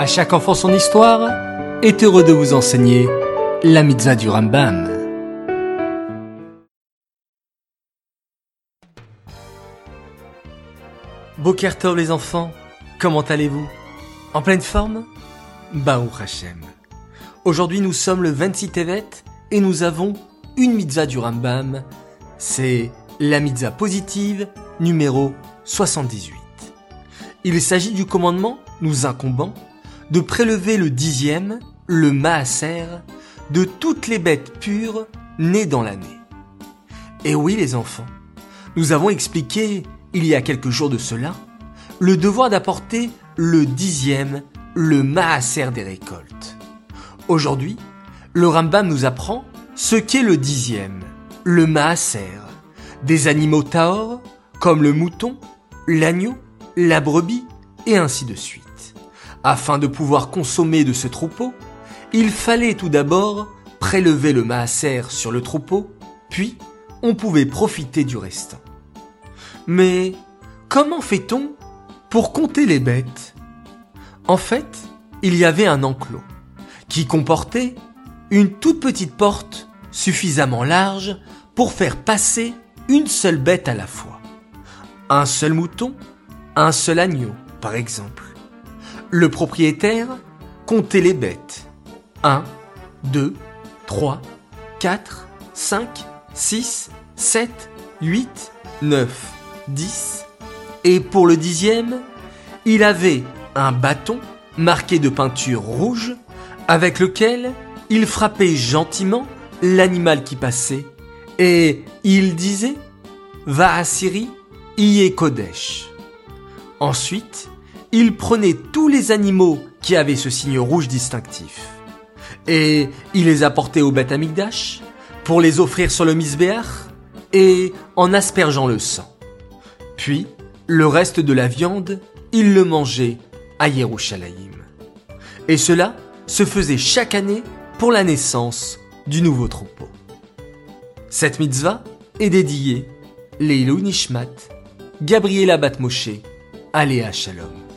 À chaque enfant son histoire est heureux de vous enseigner la mitzvah du Rambam. Bokertov les enfants, comment allez-vous? En pleine forme? Baruch Hashem. Aujourd'hui nous sommes le 26 Tevet et nous avons une mitzvah du Rambam. C'est la mitzvah positive numéro 78. Il s'agit du commandement nous incombant de prélever le dixième, le maaser, de toutes les bêtes pures nées dans l'année. Et oui les enfants, nous avons expliqué, il y a quelques jours de cela, le devoir d'apporter le dixième, le maaser des récoltes. Aujourd'hui, le Rambam nous apprend ce qu'est le dixième, le maaser, des animaux taor, comme le mouton, l'agneau, la brebis, et ainsi de suite. Afin de pouvoir consommer de ce troupeau, il fallait tout d'abord prélever le maaser sur le troupeau, puis on pouvait profiter du restant. Mais comment fait-on pour compter les bêtes? En fait, il y avait un enclos qui comportait une toute petite porte suffisamment large pour faire passer une seule bête à la fois. Un seul mouton, un seul agneau, par exemple. Le propriétaire comptait les bêtes. 1, 2, 3, 4, 5, 6, 7, 8, 9, 10. Et pour le dixième, il avait un bâton marqué de peinture rouge avec lequel il frappait gentiment l'animal qui passait et il disait Va à Syrie, y est Kodesh. Ensuite, il prenait tous les animaux qui avaient ce signe rouge distinctif. Et il les apportait au Beth Amikdash pour les offrir sur le misbéach et en aspergeant le sang. Puis, le reste de la viande, il le mangeait à Yerushalayim. Et cela se faisait chaque année pour la naissance du nouveau troupeau. Cette mitzvah est dédiée Leilou Nishmat, Gabriela Batmoshe, Aléa Shalom.